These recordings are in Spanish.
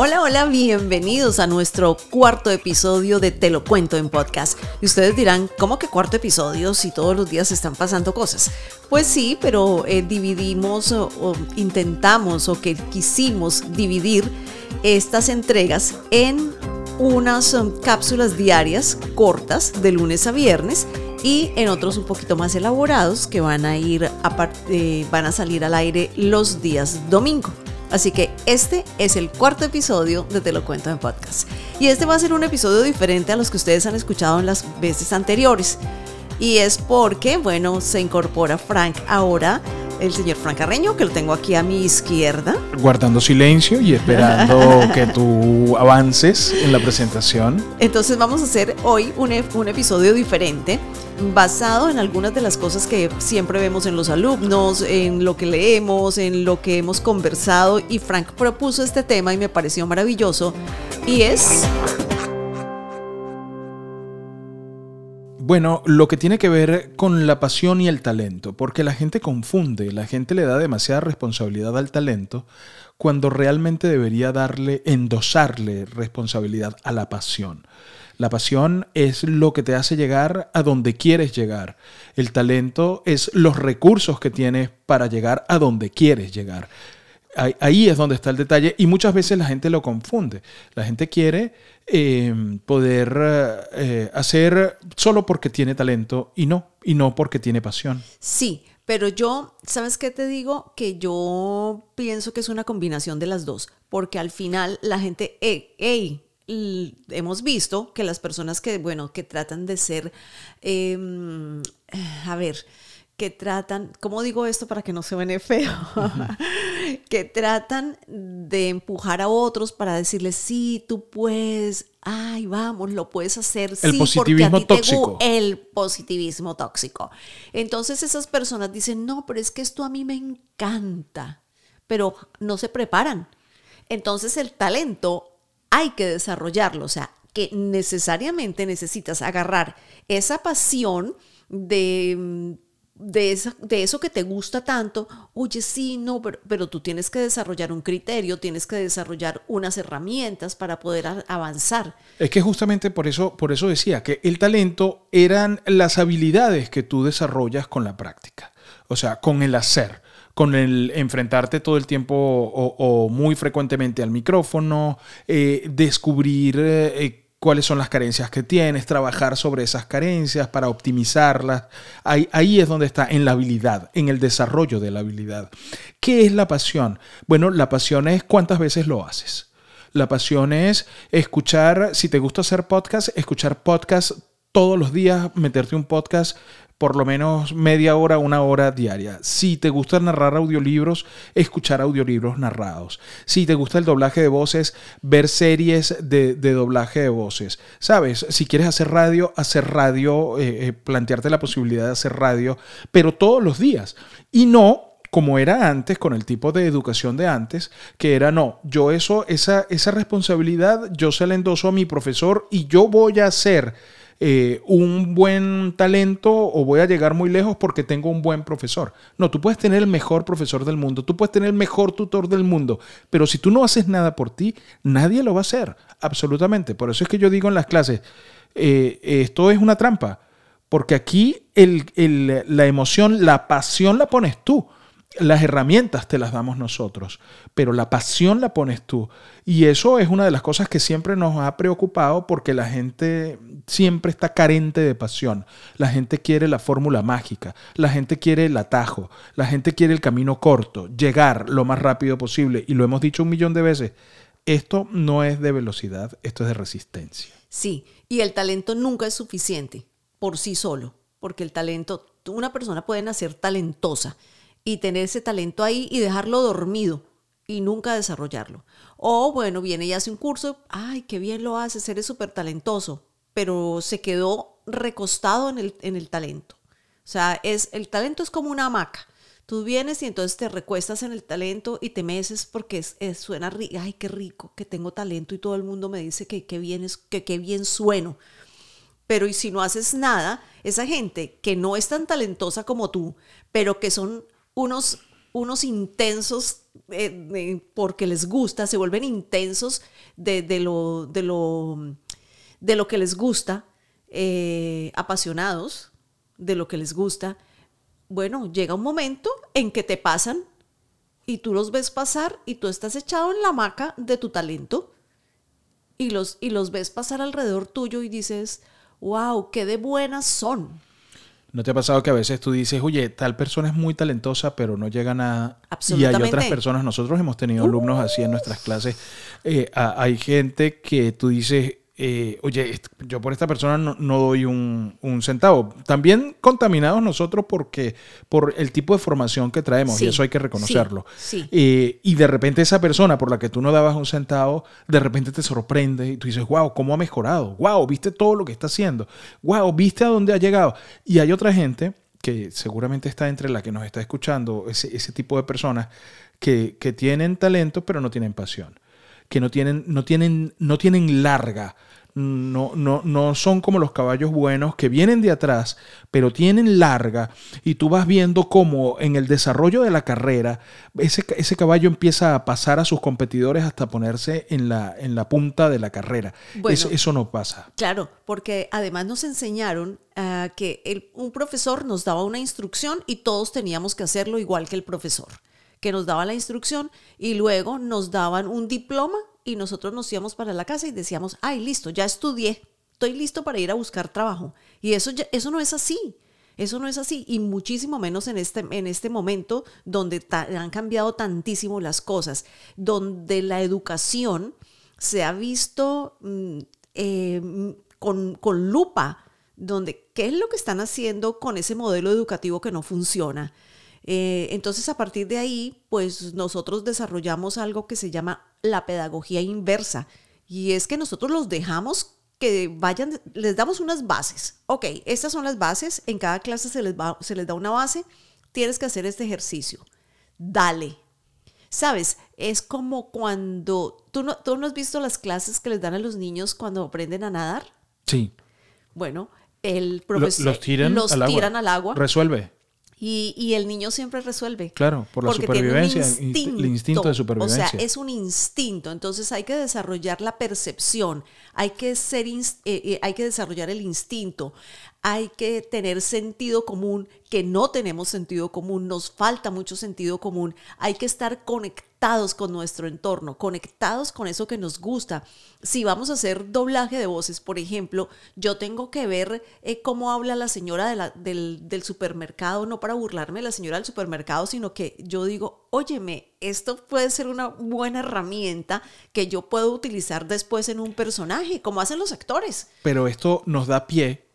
Hola, hola, bienvenidos a nuestro cuarto episodio de Te lo cuento en podcast. Y ustedes dirán, ¿cómo que cuarto episodio si todos los días están pasando cosas? Pues sí, pero eh, dividimos o, o intentamos o que quisimos dividir estas entregas en unas um, cápsulas diarias cortas de lunes a viernes y en otros un poquito más elaborados que van a ir eh, van a salir al aire los días domingo. Así que este es el cuarto episodio de Te lo cuento en podcast. Y este va a ser un episodio diferente a los que ustedes han escuchado en las veces anteriores. Y es porque, bueno, se incorpora Frank ahora, el señor Frank Carreño, que lo tengo aquí a mi izquierda. Guardando silencio y esperando que tú avances en la presentación. Entonces vamos a hacer hoy un, un episodio diferente basado en algunas de las cosas que siempre vemos en los alumnos, en lo que leemos, en lo que hemos conversado y Frank propuso este tema y me pareció maravilloso y es... Bueno, lo que tiene que ver con la pasión y el talento, porque la gente confunde, la gente le da demasiada responsabilidad al talento cuando realmente debería darle, endosarle responsabilidad a la pasión. La pasión es lo que te hace llegar a donde quieres llegar. El talento es los recursos que tienes para llegar a donde quieres llegar. Ahí es donde está el detalle y muchas veces la gente lo confunde. La gente quiere eh, poder eh, hacer solo porque tiene talento y no, y no porque tiene pasión. Sí, pero yo, ¿sabes qué te digo? Que yo pienso que es una combinación de las dos, porque al final la gente, hey, hemos visto que las personas que, bueno, que tratan de ser, em, a ver, que tratan, ¿cómo digo esto para que no se vene feo? que tratan de empujar a otros para decirles, sí, tú puedes, ay, vamos, lo puedes hacer. El positivismo tóxico. el positivismo tóxico. Entonces esas personas dicen, no, pero es que esto a mí me encanta, pero no se preparan. Entonces el talento hay que desarrollarlo, o sea, que necesariamente necesitas agarrar esa pasión de, de, eso que te gusta tanto, oye, sí, no, pero, pero, tú tienes que desarrollar un criterio, tienes que desarrollar unas herramientas para poder avanzar. Es que justamente por eso, por eso decía que el talento eran las habilidades que tú desarrollas con la práctica, o sea, con el hacer con el enfrentarte todo el tiempo o, muy frecuentemente al micrófono, eh, descubrir eh, cuáles son las carencias que tienes, trabajar sobre esas carencias para optimizarlas. Ahí, ahí, es donde está, en la habilidad, en el desarrollo de la habilidad. ¿Qué es la pasión? Bueno, la pasión es cuántas veces lo haces. La pasión es escuchar, si te gusta hacer podcast, escuchar podcast todos los días, meterte un podcast por lo menos media hora, una hora diaria. Si te gusta narrar audiolibros, escuchar audiolibros narrados. Si te gusta el doblaje de voces, ver series de, doblaje de voces. ¿Sabes? Si quieres hacer radio, hacer radio, eh, eh, plantearte la posibilidad de hacer radio, pero todos los días. Y no como era antes, con el tipo de educación de antes, que era no, yo eso, esa, esa responsabilidad, yo se la endoso a mi profesor y yo voy a hacer eh, un buen talento o voy a llegar muy lejos porque tengo un buen profesor. No, tú puedes tener el mejor profesor del mundo, tú puedes tener el mejor tutor del mundo, pero si tú no haces nada por ti, nadie lo va a hacer, absolutamente. Por eso es que yo digo en las clases, eh, esto es una trampa, porque aquí la emoción, la pasión la pones tú. Las herramientas te las damos nosotros, pero la pasión la pones tú. Y eso es una de las cosas que siempre nos ha preocupado porque la gente siempre está carente de pasión. La gente quiere la fórmula mágica, la gente quiere el atajo, la gente quiere el camino corto, llegar lo más rápido posible. Y lo hemos dicho un millón de veces, esto no es de velocidad, esto es de resistencia. Sí, y el talento nunca es suficiente por sí solo, porque el talento, una persona puede nacer talentosa y tener ese talento ahí y dejarlo dormido y nunca desarrollarlo. O bueno, viene y hace un curso, ay, qué bien lo haces, eres súper talentoso, pero se quedó recostado en el, en el talento. O sea, es, el talento es como una hamaca. Tú vienes y entonces te recuestas en el talento y te meces porque es, suena, ay, qué rico, que tengo talento y todo el mundo me dice que qué bien, es, que qué bien sueno. Pero y si no haces nada, esa gente que no es tan talentosa como tú, pero que son unos, unos intensos eh, porque les gusta, se vuelven intensos de, lo, de, lo, de lo que les gusta, eh, apasionados de lo que les gusta, bueno, llega un momento en que te pasan y tú los ves pasar y tú estás echado en la hamaca de tu talento y los, y los ves pasar alrededor tuyo y dices, wow, qué de buenas son. ¿No te ha pasado que a veces tú dices, oye, tal persona es muy talentosa, pero no llega a nada? Y hay otras personas, nosotros hemos tenido alumnos así en nuestras clases. Eh, hay gente que tú dices, eh, oye, yo por esta persona no, doy un, centavo. También contaminados nosotros porque por el tipo de formación que traemos, y eso hay que reconocerlo. Eh, y de repente esa persona por la que tú no dabas un centavo, de repente te sorprende y tú dices, wow, ¿cómo ha mejorado? Wow, viste todo lo que está haciendo. Wow, viste a dónde ha llegado. Y hay otra gente que seguramente está entre la que nos está escuchando, ese, ese tipo de personas que, que tienen talento pero no tienen pasión que no tienen, no tienen, no tienen larga no, no, no son como los caballos buenos que vienen de atrás, pero tienen larga y tú vas viendo cómo en el desarrollo de la carrera ese, ese caballo empieza a pasar a sus competidores hasta ponerse en la, en la punta de la carrera. eso, eso, no pasa. Claro, porque además nos enseñaron ah, que un profesor nos daba una instrucción y todos teníamos que hacerlo igual que el profesor que nos daba la instrucción y luego nos daban un diploma y nosotros nos íbamos para la casa y decíamos, ay, listo, ya estudié, estoy listo para ir a buscar trabajo. Y eso, eso no es así. Eso no es así, y muchísimo menos en este, en este momento donde han cambiado tantísimo las cosas, donde la educación se ha visto mm, eh, con, con lupa, donde qué es lo que están haciendo con ese modelo educativo que no funciona. Eh, entonces, a partir de ahí, pues nosotros desarrollamos algo que se llama la pedagogía inversa. Y es que nosotros los dejamos que vayan, les damos unas bases. Ok, estas son las bases. En cada clase se les, se les da una base. Tienes que hacer este ejercicio. Dale. Sabes, es como cuando, ¿tú no, ¿tú no has visto las clases que les dan a los niños cuando aprenden a nadar? Sí. Bueno, el profesor los, tiran, los tiran al agua. Resuelve. Y, el niño siempre resuelve. Claro, por la supervivencia, el instinto de supervivencia. O sea, es un instinto. Entonces hay que desarrollar la percepción, hay que, ser, eh, eh, hay que desarrollar el instinto, hay que tener sentido común, que no tenemos sentido común, nos falta mucho sentido común. Hay que estar conectados con nuestro entorno, conectados con eso que nos gusta. Si vamos a hacer doblaje de voces, por ejemplo, yo tengo que ver eh, cómo habla la señora del, del supermercado, no para burlarme de la señora del supermercado, sino que yo digo, óyeme, esto puede ser una buena herramienta que yo puedo utilizar después en un personaje, como hacen los actores. Pero esto nos da pie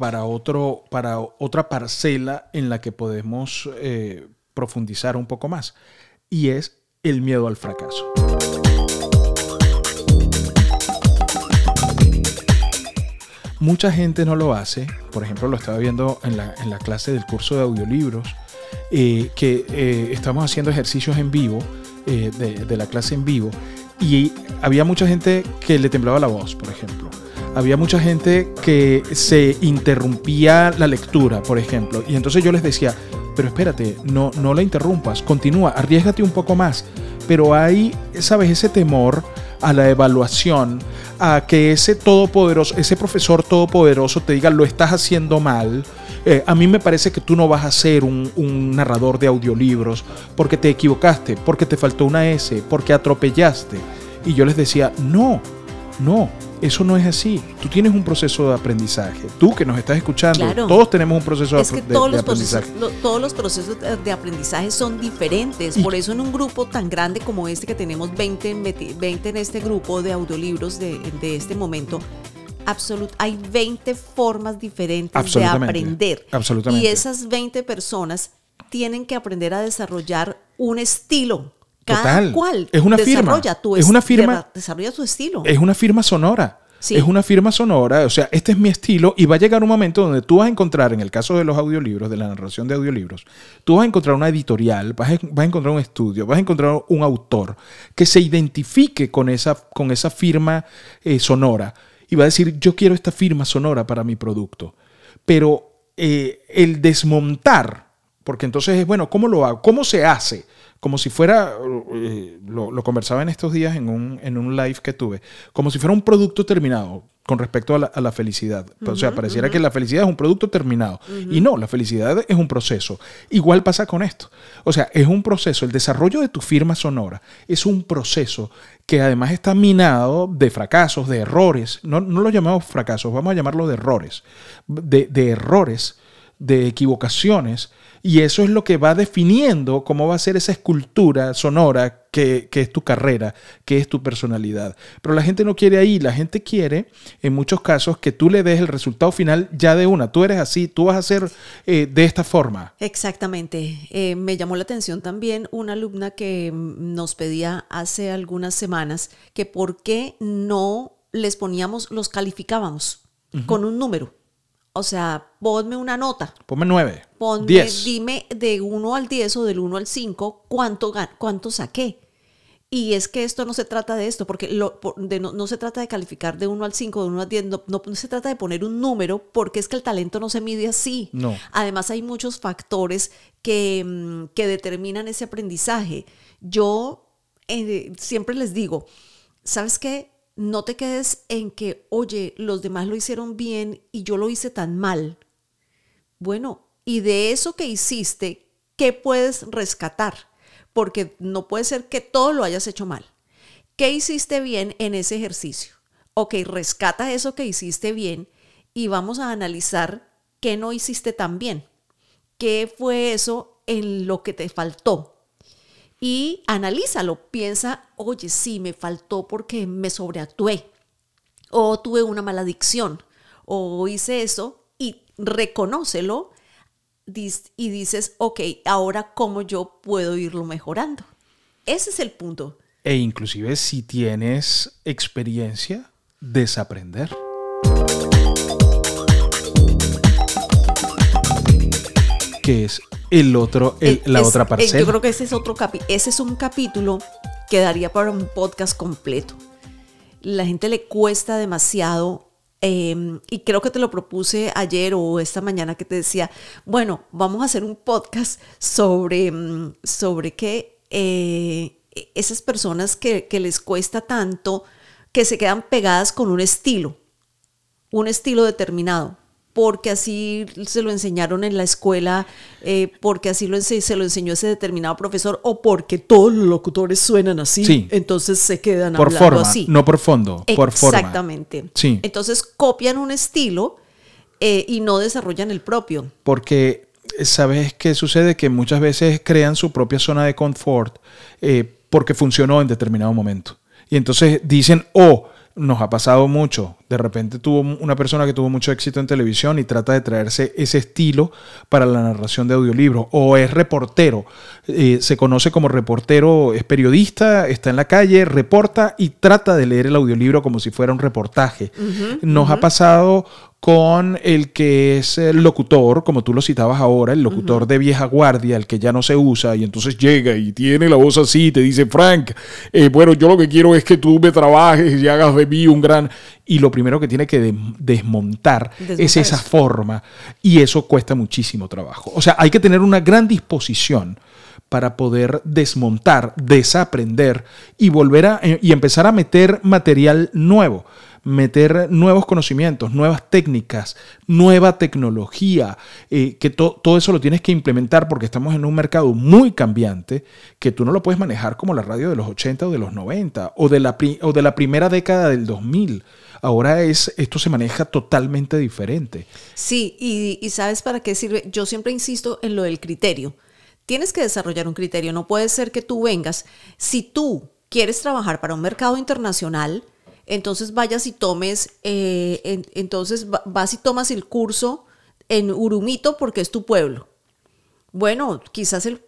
para, otro, para otra parcela en la que podemos eh, profundizar un poco más, y es el miedo al fracaso. Mucha gente no lo hace, por ejemplo lo estaba viendo en la, clase del curso de audiolibros, eh, que eh, estamos haciendo ejercicios en vivo, de, de la clase en vivo, y había mucha gente que le temblaba la voz, por ejemplo había mucha gente que se interrumpía la lectura, por ejemplo, y entonces yo les decía, pero espérate, no, no la interrumpas, continúa, arriesgate un poco más. Pero hay, sabes, ese temor a la evaluación, a que ese todopoderoso, ese profesor todopoderoso te diga, lo estás haciendo mal. Eh, a mí me parece que tú no vas a ser un, un narrador de audiolibros porque te equivocaste, porque te faltó una S, porque atropellaste. Y yo les decía, no, no, eso no es así. Tú tienes un proceso de aprendizaje. Tú que nos estás escuchando, todos tenemos un proceso es de, que todos los aprendizaje. Procesos, todos los procesos de aprendizaje son diferentes. Por eso en un grupo tan grande como este, que tenemos 20, 20 en este grupo de audiolibros de, de este momento, absolut, hay 20 formas diferentes de aprender. Absolutamente. Y esas 20 personas tienen que aprender a desarrollar un estilo cada cual es una firma. Tu es una firma. Desarrolla tu estilo. Es una firma sonora. Es una firma sonora, o sea, este es mi estilo y va a llegar un momento donde tú vas a encontrar, en el caso de los audiolibros, de la narración de audiolibros, tú vas a encontrar una editorial, vas a, encontrar un estudio, vas a encontrar un autor que se identifique con esa, con esa firma eh, sonora y va a decir, yo quiero esta firma sonora para mi producto. Pero eh, el desmontar, porque entonces es, bueno, ¿cómo lo hago? ¿Cómo se hace? Como si fuera, eh, lo, lo, conversaba en estos días en un, en un live que tuve, como si fuera un producto terminado con respecto a la, a la felicidad. o sea, pareciera que la felicidad es un producto terminado. Y no, la felicidad es un proceso. Igual pasa con esto. O sea, es un proceso. El desarrollo de tu firma sonora es un proceso que además está minado de fracasos, de errores. No, no lo llamamos fracasos, vamos a llamarlo de errores. De, de errores, de equivocaciones y eso es lo que va definiendo cómo va a ser esa escultura sonora que, es tu carrera, que es tu personalidad. Pero la gente no quiere ahí, la gente quiere, en muchos casos, que tú le des el resultado final ya de una. Tú eres así, tú vas a ser eh, de esta forma. Exactamente. Eh, me llamó la atención también una alumna que nos pedía hace algunas semanas que por qué no les poníamos, los calificábamos con un número. O sea, ponme una nota. Ponme nueve. Ponme, diez. dime de 1 al 10 o del 1 al 5 cuánto, cuánto saqué. Y es que esto no se trata de esto, porque no, se trata de calificar de 1 al 5, de 1 al 10, no, no, se trata de poner un número, porque es que el talento no se mide así. No. Además, hay muchos factores que, mm, que determinan ese aprendizaje. Yo eh, siempre les digo, ¿sabes qué? No te quedes en que, oye, los demás lo hicieron bien y yo lo hice tan mal. Bueno, y de eso que hiciste, ¿qué puedes rescatar? Porque no puede ser que todo lo hayas hecho mal. ¿Qué hiciste bien en ese ejercicio? Ok, rescata eso que hiciste bien y vamos a analizar qué no hiciste tan bien. ¿Qué fue eso en lo que te faltó? Y analízalo. Piensa, oye, sí, me faltó porque me sobreactué, o tuve una mala adicción, o hice eso, y reconócelo y dices, ok, ahora cómo yo puedo irlo mejorando. Ese es el punto. E inclusive si tienes experiencia, desaprender. Que es el otro, la otra parcela. yo creo que ese es otro capítulo. Ese es un capítulo que daría para un podcast completo. La gente le cuesta demasiado. Em, y creo que te lo propuse ayer o esta mañana que te decía, bueno, vamos a hacer un podcast sobre, em, sobre que eh, esas personas que, que les cuesta tanto, que se quedan pegadas con un estilo, un estilo determinado porque así se lo enseñaron en la escuela, eh, porque así lo se lo enseñó ese determinado profesor, o porque todos los locutores suenan así, entonces se quedan por hablando forma, así. No por fondo, por forma. Exactamente. Sí. Entonces copian un estilo eh, y no desarrollan el propio. Porque, ¿sabes qué sucede? Que muchas veces crean su propia zona de confort eh, porque funcionó en determinado momento. Y entonces dicen, oh, nos ha pasado mucho. De repente tuvo una persona que tuvo mucho éxito en televisión y trata de traerse ese estilo para la narración de audiolibros. O es reportero. Eh, se conoce como reportero, es periodista, está en la calle, reporta y trata de leer el audiolibro como si fuera un reportaje. nos ha pasado con el que es el locutor, como tú lo citabas ahora, el locutor de vieja guardia, el que ya no se usa, y entonces llega y tiene la voz así, y te dice, Frank, eh, bueno, yo lo que quiero es que tú me trabajes y hagas de mí un gran... Y lo primero que tiene que desmontar, es esa forma, y eso cuesta muchísimo trabajo. O sea, hay que tener una gran disposición para poder desmontar, desaprender y volver a eh, y empezar a meter material nuevo meter nuevos conocimientos, nuevas técnicas, nueva tecnología, eh, que todo eso lo tienes que implementar porque estamos en un mercado muy cambiante que tú no lo puedes manejar como la radio de los 80 o de los 90 o de la, o de la primera década del 2000. Ahora es, esto se maneja totalmente diferente. Sí, y, y ¿sabes para qué sirve? Yo siempre insisto en lo del criterio. Tienes que desarrollar un criterio. No puede ser que tú vengas, si tú quieres trabajar para un mercado internacional, entonces vayas y tomes, eh, entonces vas y tomas el curso en Urumito porque es tu pueblo. Bueno, quizás el,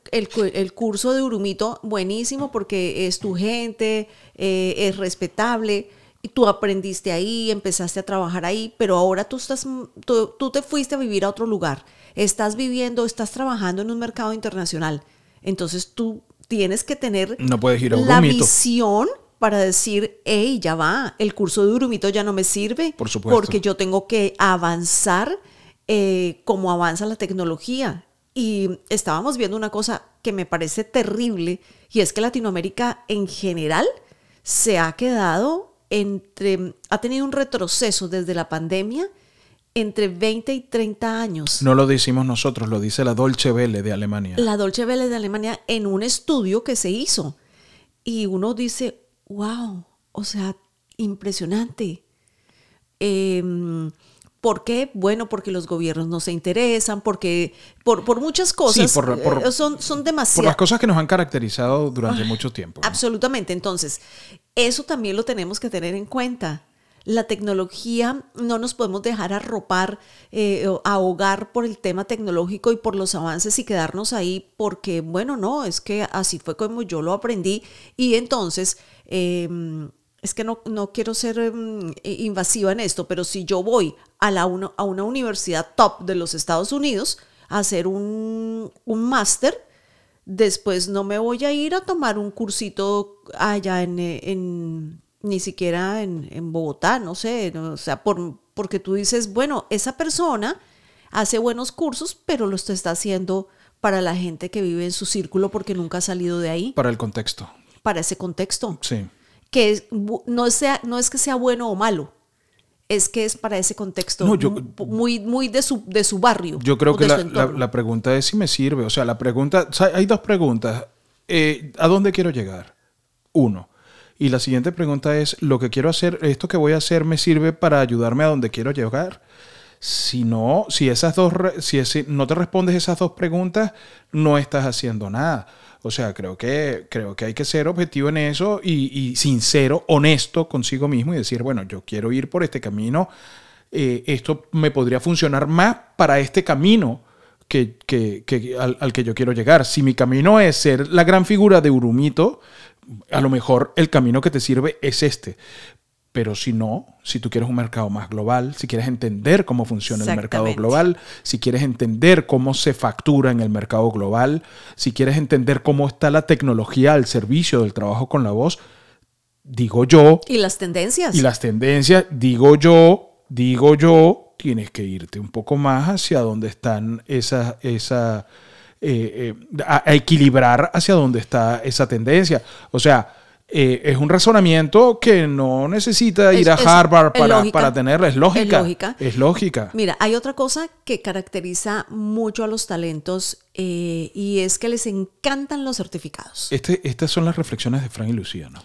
curso de Urumito, buenísimo porque es tu gente, eh, es respetable, y tú aprendiste ahí, empezaste a trabajar ahí, pero ahora tú, estás, tú, te fuiste a vivir a otro lugar, estás viviendo, estás trabajando en un mercado internacional. Entonces tú tienes que tener no puedes ir a la visión para decir, hey, ya va, el curso de Urumito ya no me sirve. Por supuesto. Porque yo tengo que avanzar eh, como avanza la tecnología. Y estábamos viendo una cosa que me parece terrible y es que Latinoamérica en general se ha quedado entre, ha tenido un retroceso desde la pandemia entre 20 y 30 años. No lo decimos nosotros, lo dice la Dolce Welle de Alemania. La Dolce Welle de Alemania en un estudio que se hizo. Y uno dice, wow, o sea, impresionante. Em, ¿Por qué? Bueno, porque los gobiernos no se interesan, porque por, por muchas cosas Sí, por- por- eh, son, son Por demasiadas. las cosas que nos han caracterizado durante mucho tiempo. ¿no? Absolutamente. Entonces, eso también lo tenemos que tener en cuenta. La tecnología no nos podemos dejar arropar, eh, ahogar por el tema tecnológico y por los avances y quedarnos ahí porque, bueno, no, es que así fue como yo lo aprendí y entonces, eh, es que no, no quiero ser em, invasiva en esto, pero si yo voy a, la uno- a una universidad top de los Estados Unidos a hacer un, un máster, Después no me voy a ir a tomar un cursito allá en, eh, en- ni siquiera en, en Bogotá, no sé, o sea, por, porque tú dices, bueno, esa persona hace buenos cursos, pero lo está haciendo para la gente que vive en su círculo porque nunca ha salido de ahí, Para el contexto. Para ese contexto. Sí. Que es no, sea, no es que sea bueno o malo, es que es para ese contexto No, yo- mu- muy, muy de su, de su barrio. Yo creo que la, la- pregunta es si me sirve. O sea, la pregunta, o sea, hay dos preguntas. Eh, ¿A dónde quiero llegar? Uno. Y la siguiente pregunta es, ¿lo que quiero hacer, esto que voy a hacer me sirve para ayudarme a donde quiero llegar? Si no, si esas dos, si ese- no te respondes esas dos preguntas, no estás haciendo nada. O sea, creo que, creo que hay que ser objetivo en eso y, sincero, honesto consigo mismo y decir, bueno, yo quiero ir por este camino, eh, esto me podría funcionar más para este camino que, que- que- al, al que yo quiero llegar. Si mi camino es ser la gran figura de Urumito, a lo mejor el camino que te sirve es este. Pero si no, si tú quieres un mercado más global, si quieres entender cómo funciona el mercado global, si quieres entender cómo se factura en el mercado global, si quieres entender cómo está la tecnología al servicio del trabajo con la voz, digo yo, Y las tendencias. y las tendencias, digo yo, digo yo, tienes que irte un poco más hacia donde están esas, esa, eh, eh, a, a equilibrar hacia donde está esa tendencia. O sea, eh, es un razonamiento que no necesita ir Es- a Harvard para, lógica. para tenerla. Es lógica. Es lógica. Es lógica. Mira, hay otra cosa que caracteriza mucho a los talentos eh, y es que les encantan los certificados. Este, estas son las reflexiones de Frank y Lucía, ¿no?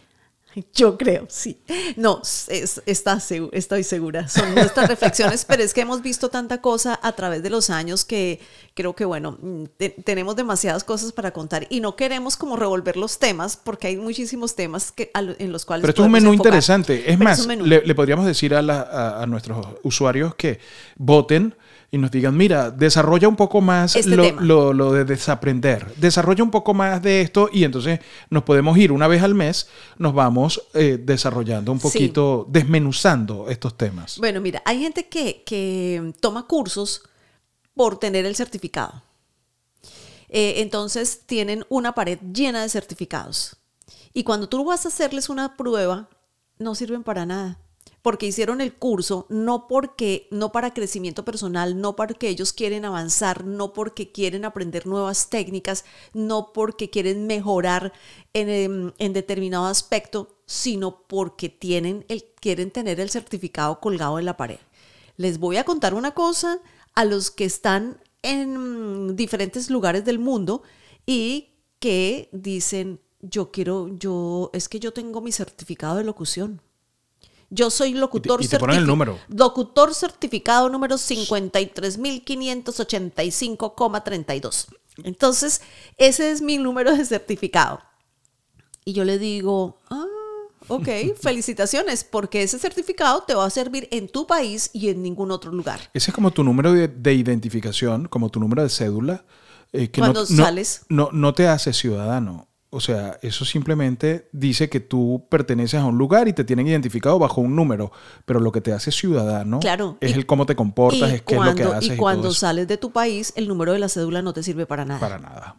Yo creo, sí. No, es- está estoy segura. Son nuestras reflexiones, pero es que hemos visto tanta cosa a través de los años que creo que, bueno, mm, te- tenemos demasiadas cosas para contar y no queremos como revolver los temas porque hay muchísimos temas que, a en los cuales. Pero esto es un menú enfocar. interesante. Es Pero más, menú. le, le podríamos decir a, la- a- a nuestros usuarios que voten y nos digan, mira, desarrolla un poco más Este lo, tema. lo- lo de desaprender. Desarrolla un poco más de esto y entonces nos podemos ir una vez al mes, nos vamos eh, desarrollando un Sí. poquito, desmenuzando estos temas. Bueno, mira, hay gente que, que toma cursos por tener el certificado. Eh, entonces tienen una pared llena de certificados. Y cuando tú vas a hacerles una prueba, no sirven para nada. Porque hicieron el curso no porque no para crecimiento personal, no porque ellos quieren avanzar, no porque quieren aprender nuevas técnicas, no porque quieren mejorar en, em, en determinado aspecto, sino porque tienen el, quieren tener el certificado colgado en la pared. Les voy a contar una cosa a los que están en diferentes lugares del mundo y que dicen, yo quiero, yo, es que yo tengo mi certificado de locución. Yo soy locutor y te ponen el certifi- número. Locutor certificado número 53.585,32. Entonces, ese es mi número de certificado. Y yo le digo, ah, ok, felicitaciones, porque ese certificado te va a servir en tu país y en ningún otro lugar. Ese es como tu número de, de identificación, como tu número de cédula. eh, que no- Cuando no, sales. No, no te hace ciudadano. O sea, eso simplemente dice que tú perteneces a un lugar y te tienen identificado bajo un número, pero lo que te hace ciudadano Claro, es y- el cómo te comportas, es qué es lo que cuando, haces. y y cuando eso. sales de tu país, el número de la cédula no te sirve para nada. Para nada.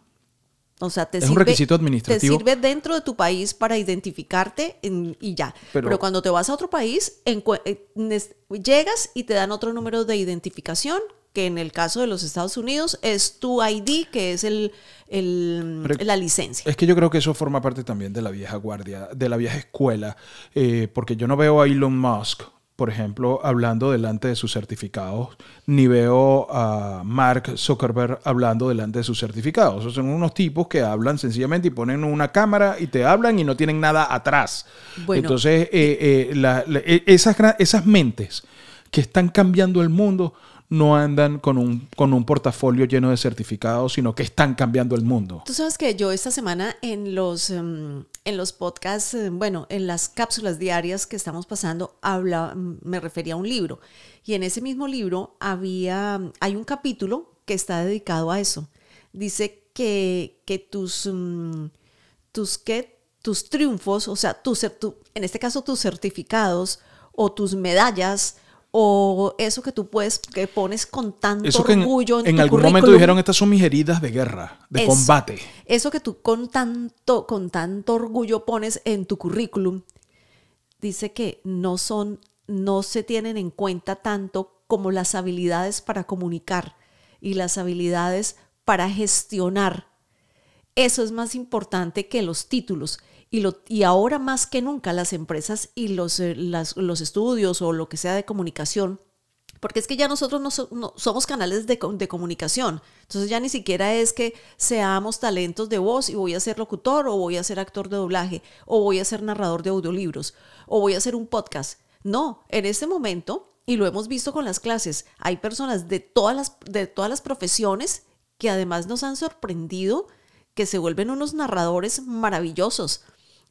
O sea, te Es un sirve, requisito administrativo. Te sirve dentro de tu país para identificarte en- y ya. Pero- Pero, cuando te vas a otro país, eh, llegas y te dan otro número de identificación que en el caso de los Estados Unidos es tu ID, que es el, la licencia. Es que yo creo que eso forma parte también de la vieja guardia, de la vieja escuela, eh, porque yo no veo a Elon Musk, por ejemplo, hablando delante de sus certificados, ni veo a Mark Zuckerberg hablando delante de sus certificados. Esos son unos tipos que hablan sencillamente y ponen una cámara y te hablan y no tienen nada atrás. Bueno. Entonces, eh, eh, la- la- eh, esas, esas mentes que están cambiando el mundo no andan con un, con un portafolio lleno de certificados, sino que están cambiando el mundo. Tú sabes que yo esta semana en los, em, en los podcasts, eh, bueno, en las cápsulas diarias que estamos pasando, habla, mm, me refería a un libro. Y en ese mismo libro había, hay un capítulo que está dedicado a eso. Dice que, que tus, mm, tus, ¿qué? tus triunfos, o sea, tus, tu- en este caso tus certificados o tus medallas o eso que tú puedes, que pones con tanto Eso que en, orgullo en, en tu algún momento dijeron, estas son mis heridas de guerra, de Eso. combate. Eso que tú con tanto, con tanto orgullo pones en tu currículum, dice que no son, no se tienen en cuenta tanto como las habilidades para comunicar y las habilidades para gestionar. Eso es más importante que los títulos. Y, lo, y ahora más que nunca las empresas y los, eh, las- los estudios o lo que sea de comunicación porque es que ya nosotros no, so- no- somos canales de, de comunicación. Entonces ya ni siquiera es que seamos talentos de voz y voy a ser locutor o voy a ser actor de doblaje o voy a ser narrador de audiolibros o voy a hacer un podcast. No, en este momento, y lo hemos visto con las clases, hay personas de todas las, de todas las profesiones que además nos han sorprendido que se vuelven unos narradores maravillosos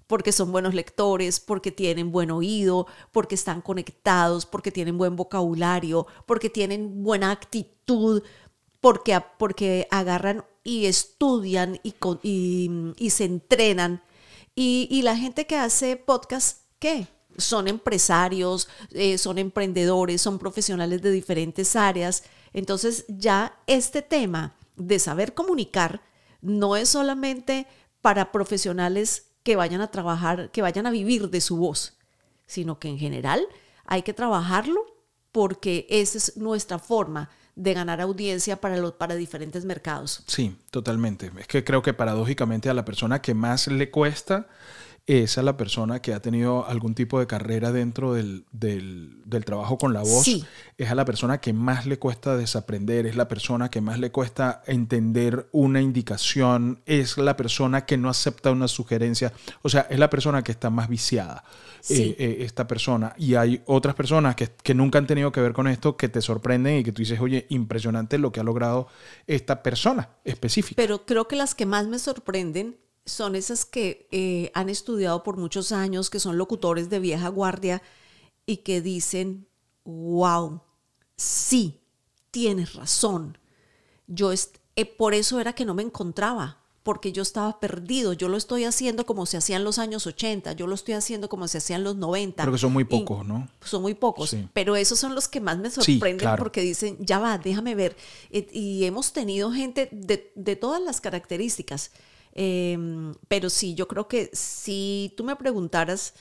porque son buenos lectores, porque tienen buen oído, porque están conectados, porque tienen buen vocabulario, porque tienen buena actitud, porque, porque agarran y estudian y, y se entrenan. Y, y la gente que hace podcast, ¿qué? Son empresarios, eh, son emprendedores, son profesionales de diferentes áreas. Entonces ya este tema de saber comunicar no es solamente para profesionales que vayan a trabajar, que vayan a vivir de su voz, sino que en general hay que trabajarlo porque esa es nuestra forma de ganar audiencia para, los, para diferentes mercados. Sí, totalmente. Es que creo que paradójicamente a la persona que más le cuesta es a la persona que ha tenido algún tipo de carrera dentro del, del- del trabajo con la voz. Sí. Es a la persona que más le cuesta desaprender, es la persona que más le cuesta entender una indicación, es la persona que no acepta una sugerencia. O sea, es la persona que está más viciada, Sí. eh, eh, esta persona. Y hay otras personas que, que nunca han tenido que ver con esto que te sorprenden y que tú dices, oye, impresionante lo que ha logrado esta persona específica. Pero creo que las que más me sorprenden son esas que eh, han estudiado por muchos años, que son locutores de vieja guardia y que dicen, wow, sí, tienes razón. Yo eh, por eso era que no me encontraba, porque yo estaba perdido. Yo lo estoy haciendo como se hacía en los años 80, yo lo estoy haciendo como se hacía en los 90. Creo que son muy Y- pocos, ¿no? son muy pocos, Sí. pero esos son los que más me Sí, sorprenden claro. porque dicen, ya va, déjame ver. Eh, Y hemos tenido gente de, de todas las características. Eh, pero sí, yo creo que si tú me preguntaras,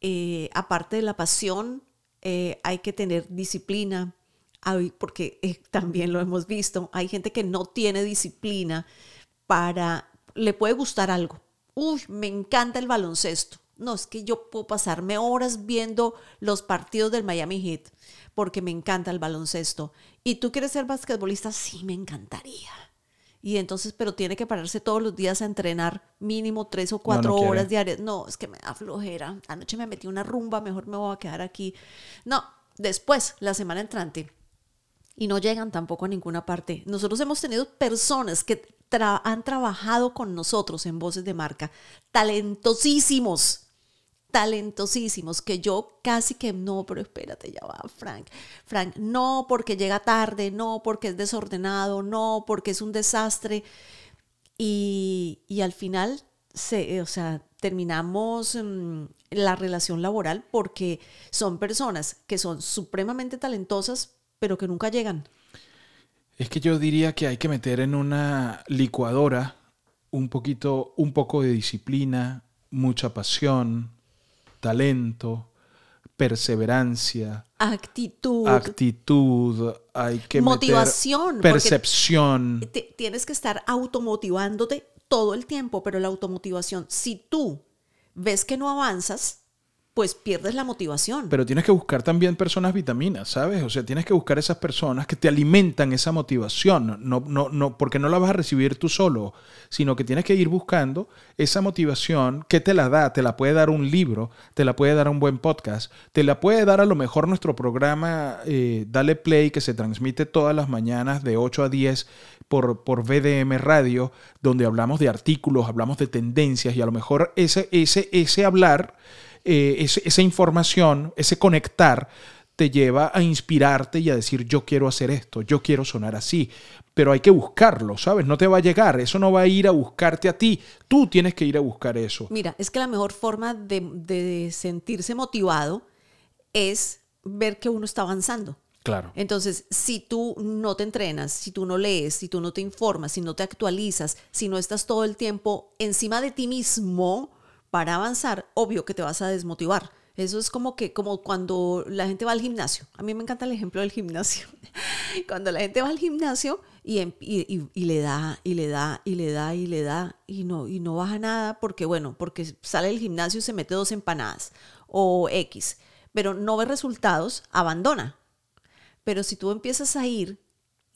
eh, aparte de la pasión, eh, hay que tener disciplina, porque eh, también lo hemos visto, hay gente que no tiene disciplina para, le puede gustar algo. Uy, me encanta el baloncesto. No, es que yo puedo pasarme horas viendo los partidos del Miami Heat porque me encanta el baloncesto. ¿Y tú quieres ser basquetbolista? Sí, me encantaría. Y entonces, pero tiene que pararse todos los días a entrenar mínimo tres o cuatro no horas diarias. No, es que me da flojera. Anoche me metí una rumba, mejor me voy a quedar aquí. No, después, la semana entrante, y no llegan tampoco a ninguna parte. Nosotros hemos tenido personas que tra- han trabajado con nosotros en Voces de Marca, talentosísimos, talentosísimos, que yo casi que no, pero espérate, ya va, Frank. Frank, no porque llega tarde, no porque es desordenado, no porque es un desastre. Y, y al final, se, o sea, terminamos mm, la relación laboral porque son personas que son supremamente talentosas, pero que nunca llegan. Es que yo diría que hay que meter en una licuadora un poquito, un poco de disciplina, mucha pasión, talento, perseverancia, actitud, actitud, hay que motivación, percepción. tienes que estar automotivándote todo el tiempo, pero la automotivación, si tú ves que no avanzas, pues pierdes la motivación. Pero tienes que buscar también personas vitaminas, ¿sabes? O sea, tienes que buscar esas personas que te alimentan esa motivación, no, no, no, porque no la vas a recibir tú solo, sino que tienes que ir buscando esa motivación que te la da, te la puede dar un libro, te la puede dar un buen podcast, te la puede dar a lo mejor nuestro programa eh, Dale Play, que se transmite todas las mañanas de 8 a 10 por, por VDM Radio, donde hablamos de artículos, hablamos de tendencias y a lo mejor ese, ese, ese hablar eh, esa información, ese conectar, te lleva a inspirarte y a decir yo quiero hacer esto, yo quiero sonar así, pero hay que buscarlo, ¿sabes? No te va a llegar, eso no va a ir a buscarte a ti, tú tienes que ir a buscar eso. Mira, es que la mejor forma de, de sentirse motivado es ver que uno está avanzando. Claro. Entonces, si tú no te entrenas, si tú no lees, si tú no te informas, si no te actualizas, si no estás todo el tiempo encima de ti mismo, para avanzar, obvio que te vas a desmotivar. Eso es como que, como cuando la gente va al gimnasio. A mí me encanta el ejemplo del gimnasio. cuando la gente va al gimnasio y, y, le da, y le da, y le da, y le da, y no, y no baja nada porque, bueno, porque sale del gimnasio y se mete dos empanadas o X, pero no ve resultados, abandona. Pero si tú empiezas a ir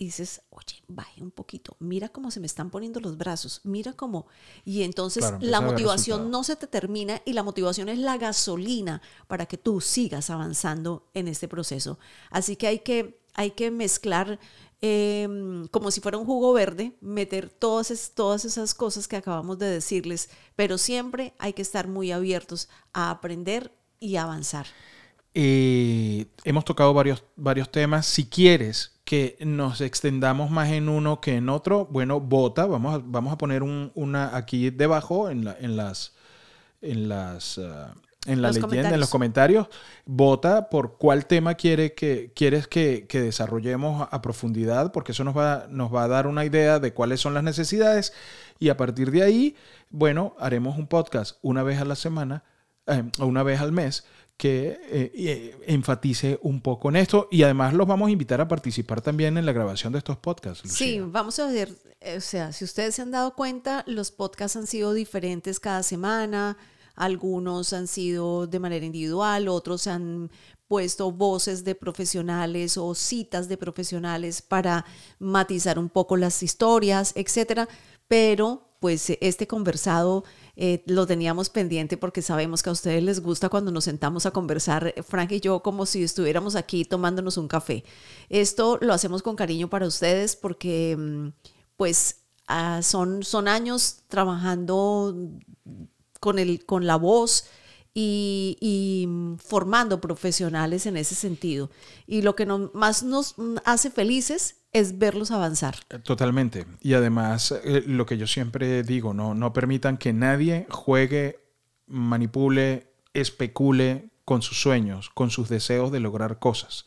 y dices, oye, baje un poquito, mira cómo se me están poniendo los brazos, mira cómo... Y entonces la motivación no se te termina y la motivación es la gasolina para que tú sigas avanzando en este proceso. Así que hay que, hay que mezclar em, como si fuera un jugo verde, meter todas, todas esas cosas que acabamos de decirles, pero siempre hay que estar muy abiertos a aprender y avanzar. Eh, hemos tocado varios, varios temas. Si quieres que nos extendamos más en uno que en otro, bueno, vota. Vamos a, vamos a poner una aquí debajo en, en las, en las, ah, en la leyenda, en los comentarios. Vota por cuál tema quiere que, quieres que, que, desarrollemos a profundidad, porque eso nos va, nos va a dar una idea de cuáles son las necesidades. Y a partir de ahí, bueno, haremos un podcast una vez a la semana eh, o una vez al mes que eh, eh, enfatice un poco en esto. Y además los vamos a invitar a participar también en la grabación de estos podcasts. Sí, vamos a ver, eh, o sea, si ustedes se han dado cuenta, los podcasts han sido diferentes cada semana, algunos han sido de manera individual, otros han puesto voces de profesionales o citas de profesionales para matizar un poco las historias, etcétera, pero pues este conversado eh, lo teníamos pendiente porque sabemos que a ustedes les gusta cuando nos sentamos a conversar, eh, Frank y yo, como si estuviéramos aquí tomándonos un café. Esto lo hacemos con cariño para ustedes porque mm, pues ah, son, son años trabajando con, el, con la voz y, formando profesionales en ese sentido. Y lo que más nos hace felices es verlos avanzar. Totalmente. Y además, eh, lo que yo siempre digo, no, no permitan que nadie juegue, manipule, especule con sus sueños, con sus deseos de lograr cosas.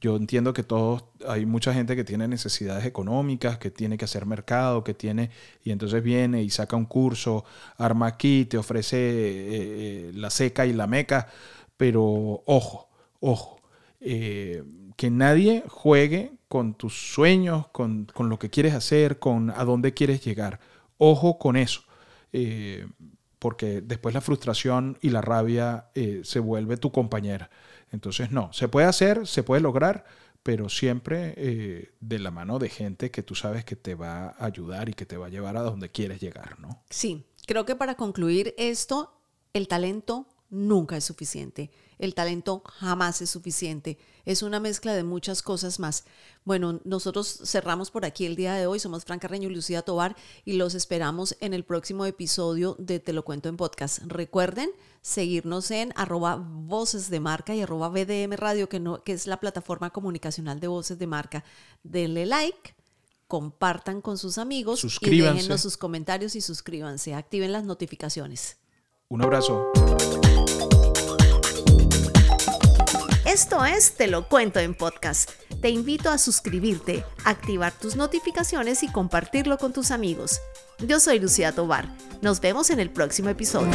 Yo entiendo que todos, hay mucha gente que tiene necesidades económicas, que tiene que hacer mercado, que tiene, y entonces viene y saca un curso, arma aquí, te ofrece eh, la seca y la meca, pero ojo, ojo, eh, que nadie juegue con tus sueños, con, lo que quieres hacer, con a dónde quieres llegar. Ojo con eso. Eh, porque después la frustración y la rabia se vuelve tu compañera. Entonces, no, se puede hacer, se puede lograr, pero siempre eh, de la mano de gente que tú sabes que te va a ayudar y que te va a llevar a donde quieres llegar, ¿no? Sí, creo que para concluir esto, el talento nunca es suficiente. El talento jamás es suficiente. Es una mezcla de muchas cosas más. Bueno, nosotros cerramos por aquí el día de hoy. Somos Fran Carreño y Lucía Tobar y los esperamos en el próximo episodio de Te lo cuento en podcast. Recuerden seguirnos en arroba voces de marca y arroba BDM Radio, que, no, que es la plataforma comunicacional de voces de marca. Denle like compartan con sus amigos y déjenos sus comentarios y suscríbanse, activen las notificaciones. Un abrazo. Esto es Te lo cuento en podcast. Te invito a suscribirte, activar tus notificaciones y compartirlo con tus amigos. Yo soy Lucía Tobar. Nos vemos en el próximo episodio.